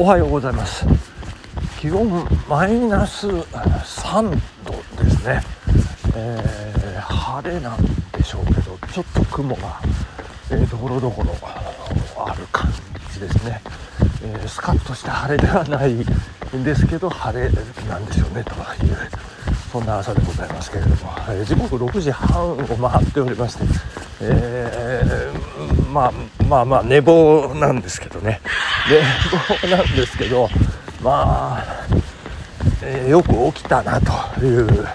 おはようございます。気温マイナス3度ですね、えー、晴れなんでしょうけどちょっと雲が、えー、ところどころある感じですね、えー、スカッとした晴れではないんですけど晴れなんでしょうねというそんな朝でございますけれども、えー、時刻6時半を回っておりまして、えー、まあまあまあ寝坊なんですけどね。寝坊なんですけどまあ、えー、よく起きたなという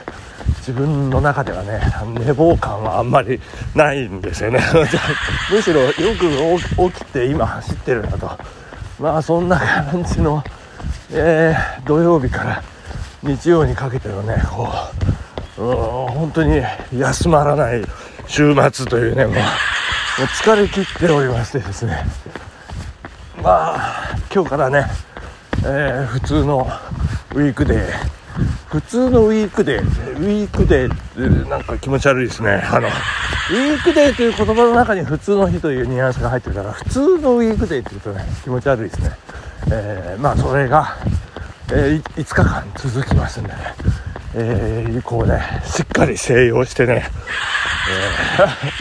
自分の中ではね寝坊感はあんまりないんですよね。むしろよく起きて今走ってるなと。まあそんな感じの、えー、土曜日から日曜にかけてのねこうう本当に休まらない週末というねもう疲れ切っておりましてですね。まあ今日からね、えー、普通のウィークデー。普通のウィークデー。ウィークデーってなんか気持ち悪いですね。あのウィークデーという言葉の中に普通の日というニュアンスが入ってるから普通のウィークデーって言うとね気持ち悪いですね、えー、まあそれが、えー、5日間続きますんでね。えー、こうねしっかり静養してね、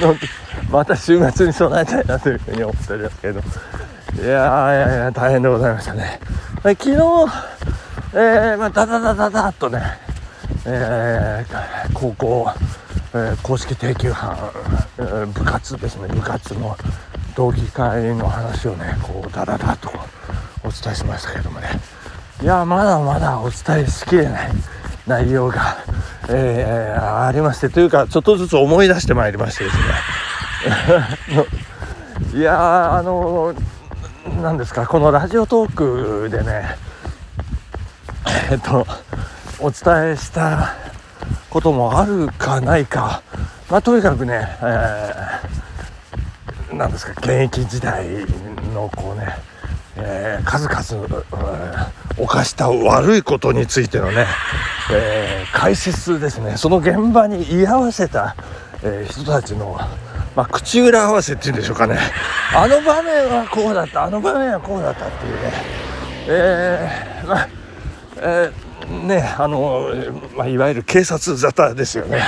えー、また週末に備えたいなというふうに思っておりますけど。いやいやいや大変でございましたね。昨日、えー、まあ、ダダダダダッとね、えー、高校、えー、公式定休班、えー、部活ですね。部活の同期会の話をねこうダダダとお伝えしましたけどもね。いやまだまだお伝えしきれない内容が、えー、ありましてというかちょっとずつ思い出してまいりましてですね。いやあの何ですかこのラジオトークでねえっとお伝えしたこともあるかないか。まあとにかくね、えー、なんですか現役時代のこうねえー、数々、犯した悪いことについてのね、えー、解説ですね。その現場に居合わせた、えー、人たちの、まあ、口裏合わせっていうんでしょうかね。あの場面はこうだった。あの場面はこうだったっていうね。えー、まあえー、ねあの、まあ、いわゆる警察沙汰ですよね、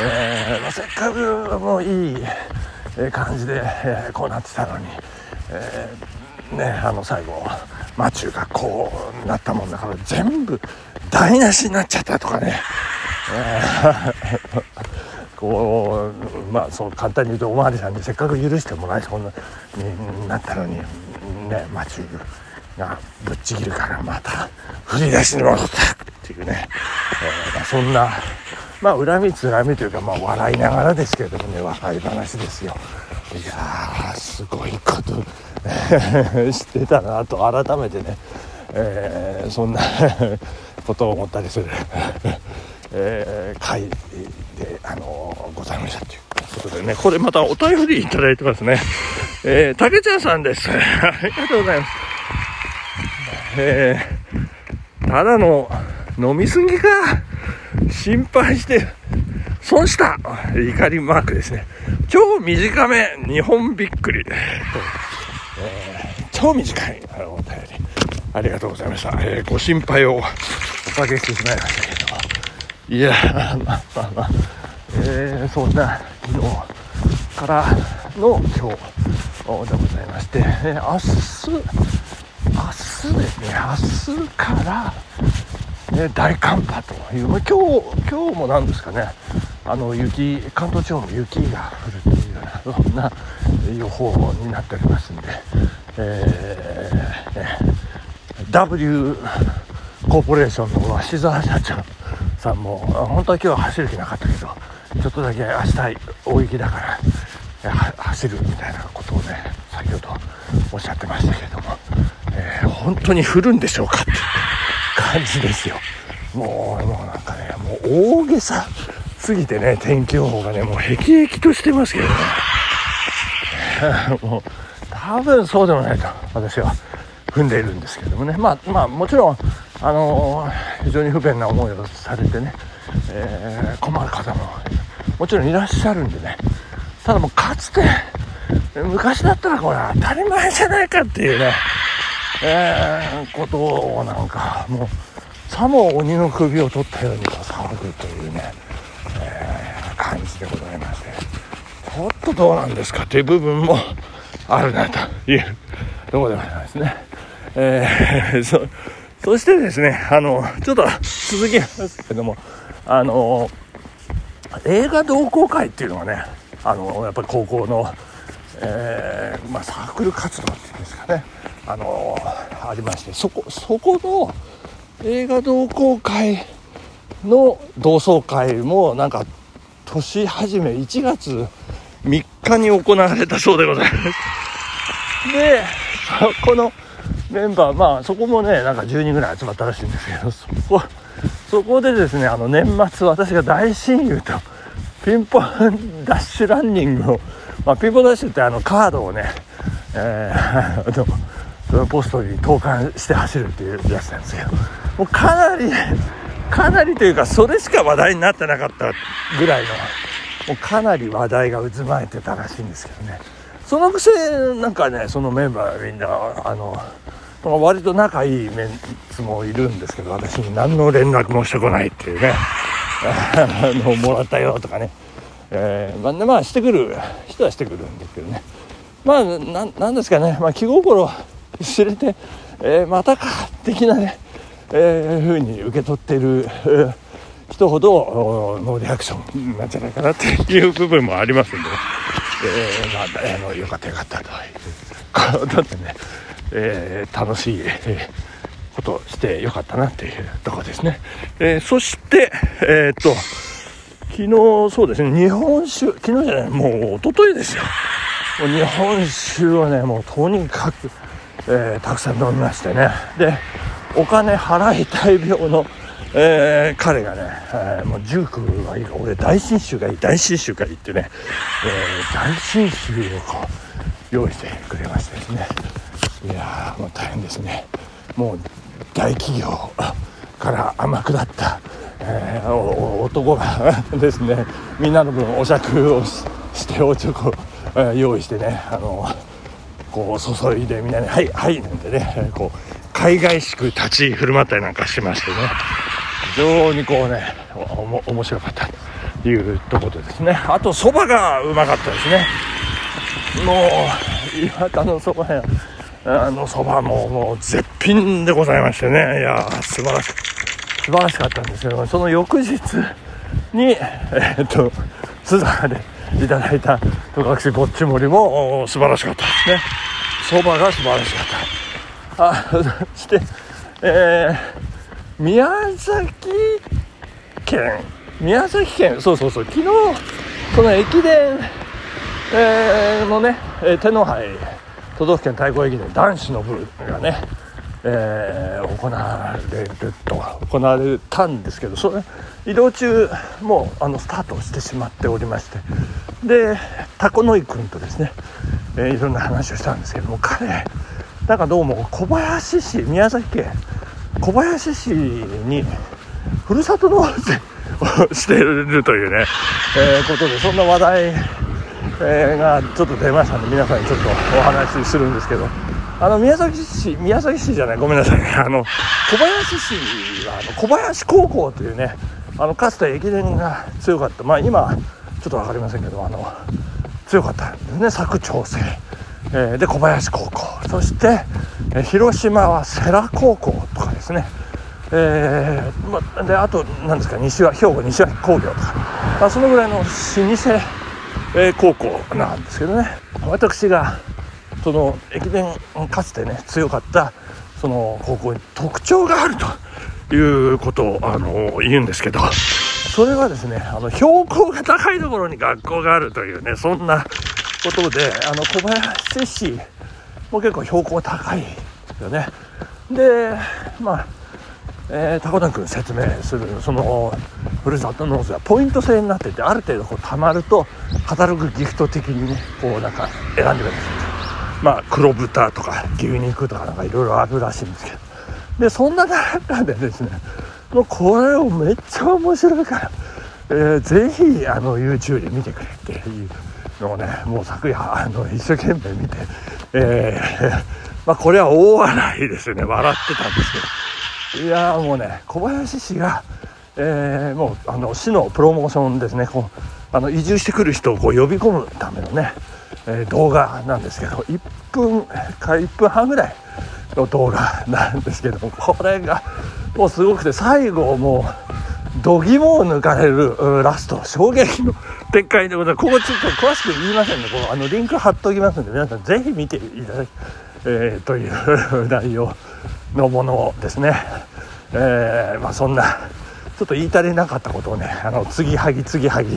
えーまあ、せっかくもういい感じで、えー、こうなってたのに、えーねあの最後マチューがこうなったもんだから全部台無しになっちゃったとかね、こうまあそう簡単に言うとお巡りさんにせっかく許してもらえそうになったのにねマチューがぶっちぎるからまた振り出しに戻ったっていうね、えーまあ、そんなまあ恨みつらみというかまあ笑いながらですけれどもね笑い話ですよ。いやーすごいこと 知ってたなと改めてね、えー、そんな ことを思ったりする、えー、回で、あのー、ございましたということでねこれまたお便りいただいてますね。えー、竹ちゃんさんです。ありがとうございます。えー、ただの飲みすぎか。心配して損した。怒りマークですね。超短め。日本びっくり。えー、超短い。あのお便り。ありがとうございました、えー、ご心配をおかけしてしまいましたけども。いやまあまあまあ、えー、そんな昨日からの今日でございまして、えー、明日明日ですね。明日からね、大寒波という、まあ、今日今日もなんですかね。あの雪関東地方も雪が降るというようなそんな予報になっておりますんで、えー、W コーポレーションの鷲澤社長さんも本当は今日は走る気なかったけどちょっとだけ明日大雪だから走るみたいなことをね先ほどおっしゃってましたけれども、えー、本当に降るんでしょうかって感じですよ。もうもうなんかねもう大げさすぎてね天気予報がねもうへきへきとしてますけどね。もう多分そうでもないと私は。踏んでいるんですけどもね。まあまあもちろんあのー、非常に不便な思いをされてね、えー、困る方ももちろんいらっしゃるんでね。ただもうかつて昔だったらこれ当たり前じゃないかっていうねえー、ことをなんかもうさも鬼の首を取ったようにこう騒ぐというね、えー、感じでございまして。ょっとどうなんですか？という部分もあるなというところでございますね。えー、そそしてですねあのちょっと続きますけどもあの映画同好会っていうのがねあのやっぱり高校の、えー、まあ、サークル活動っていうんですかねあのありましてそこそこの映画同好会の同窓会もなんか年始め1月3日に行われたそうでございます。でこのメンバーまあそこもねなんか10人ぐらい集まったらしいんですけどそこそこでですねあの年末私が大親友とピンポンダッシュランニングを、まあ、ピンポンダッシュってあのカードをね、えー、あのポストに投函して走るっていうやつなんですけどもうかなりかなりというかそれしか話題になってなかったぐらいのもうかなり話題が渦巻いてたらしいんですけどね。そのくせなんかねそのメンバーみんなあの割と仲いいメンツもいるんですけど私に何の連絡もしてこないっていうね。あのもらったよとかね、えー、まあ、まあしてくる人はしてくるんですけどね。まあなんですかね、まあ、気心知れて、えー、またか的なね、えー、ふうに受け取っている、えー、人ほどノーリアクションなんじゃないかなっていう部分もありますんで、えー、まあ、あのよかったよかったということでねえー、楽しい、えー、ことしてよかったなっていうとこですね。えー、そして、えっと、昨日そうですね、日本酒、昨日じゃない、もう一昨日ですよ。もう日本酒をね、もうとにかく、えたくさん飲みましてね。で、お金払いたい病の、えー、彼がね、えー、もうジュークはいい俺大信州がいい大信州がいいってね、えー、大信州をこう用意してくれましてですね。いやもう大変ですね。もう大企業から天下った、えー、男がですねみんなの分お酌をしておちょこ、えー、用意してねあのこう注いでみんなに「はいはい」なんてねこう海外しく立ち振る舞ったりなんかしましてね。非常にこうねお面白かったというところでですねあとそばがうまかったですねもう岩田のそば屋あのそばももう絶品でございましてね、いや素晴らし素晴らしかったんですけどその翌日に、えー、っと、津坂でいただいた戸隠ぼっち盛りも素晴らしかったですね。そばが素晴らしかった。あ、そして、えー、宮崎県、宮崎県、そうそうそう、昨日、この駅伝、えー、のね、天皇杯、都道府県対抗駅伝男子の部がね、えー、行われると行われたんですけどそれ移動中もうあのスタートしてしまっておりましてでタコノ井君とですね、えー、いろんな話をしたんですけども彼なんかどうも小林市宮崎県小林市にふるさと納税をしているというね、えー、ことでそんな話題えー、がちょっと出ましたんで皆さんにちょっとお話しするんですけど。あの宮崎市宮崎市じゃないごめんなさい。あの小林市はあの小林高校というねあのかつて駅伝が強かった。まあ今ちょっと分かりませんけどあの強かったんですね佐久長聖、えー、で小林高校。そして、え、広島は世羅高校。ですね。えーまあ、であと何ですか西は兵庫西は工業とか、まあ、そのぐらいの老舗えー、高校なんですけどね。私がその駅伝かつてね強かったその高校に特徴があるということをあの言うんですけど。それはですねあの標高が高いところに学校があるというねそんなことであの小林市も結構標高高いですよね。でまあえー、タコタン君説明するそのふるさと納税はポイント制になっててある程度こう貯まるとカタログギフト的にねこうなんか選んでくれる。んですよまあ黒豚とか牛肉とかなんかいろいろあるらしいんですけど。でそんな中でですねもうこれをめっちゃ面白いから、えー、ぜひあの YouTube で見てくれっていうのをねもう昨夜あの一生懸命見て、えー、まあこれは大笑いですよね。笑ってたんですけど。いやもうね小林氏が、えー、もうあの市のプロモーションですね。こうあの移住してくる人をこう呼び込むためのね、えー、動画なんですけど1分か1分半ぐらいの動画なんですけどもこれがもうすごくて最後もう度肝を抜かれるラスト衝撃の展開でございますここちょっと詳しく言いませんね。このあのリンク貼っておきますんで皆さんぜひ見ていただき、えー、という内容のものをですね、えー、まあ、そんなちょっと言い足りなかったことをねあの継ぎはぎ継ぎはぎ、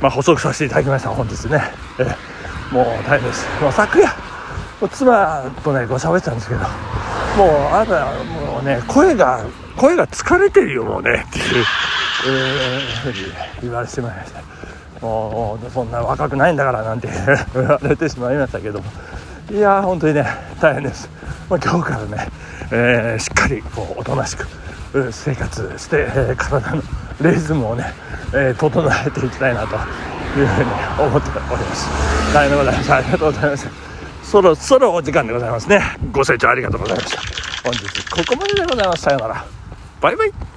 まあ、補足させていただきました本日ね、えー、もう大変です、まあ、昨夜妻とねご喋ってたんですけどもうあなたもうね声が声が疲れてるよもうねっていう、えー、ふうに言われてしまいました。もうそんな若くないんだからなんて 言われてしまいましたけども。いやー本当にね大変です、まあ、今日からね、えー、しっかりこうおとなしく生活して、えー、体のリズムをね、えー、整えていきたいなというふうに思っております。大変でございます。ありがとうございましたそろそろお時間でございますね。ご清聴ありがとうございました。本日ここまででございます。さようなら。バイバイ。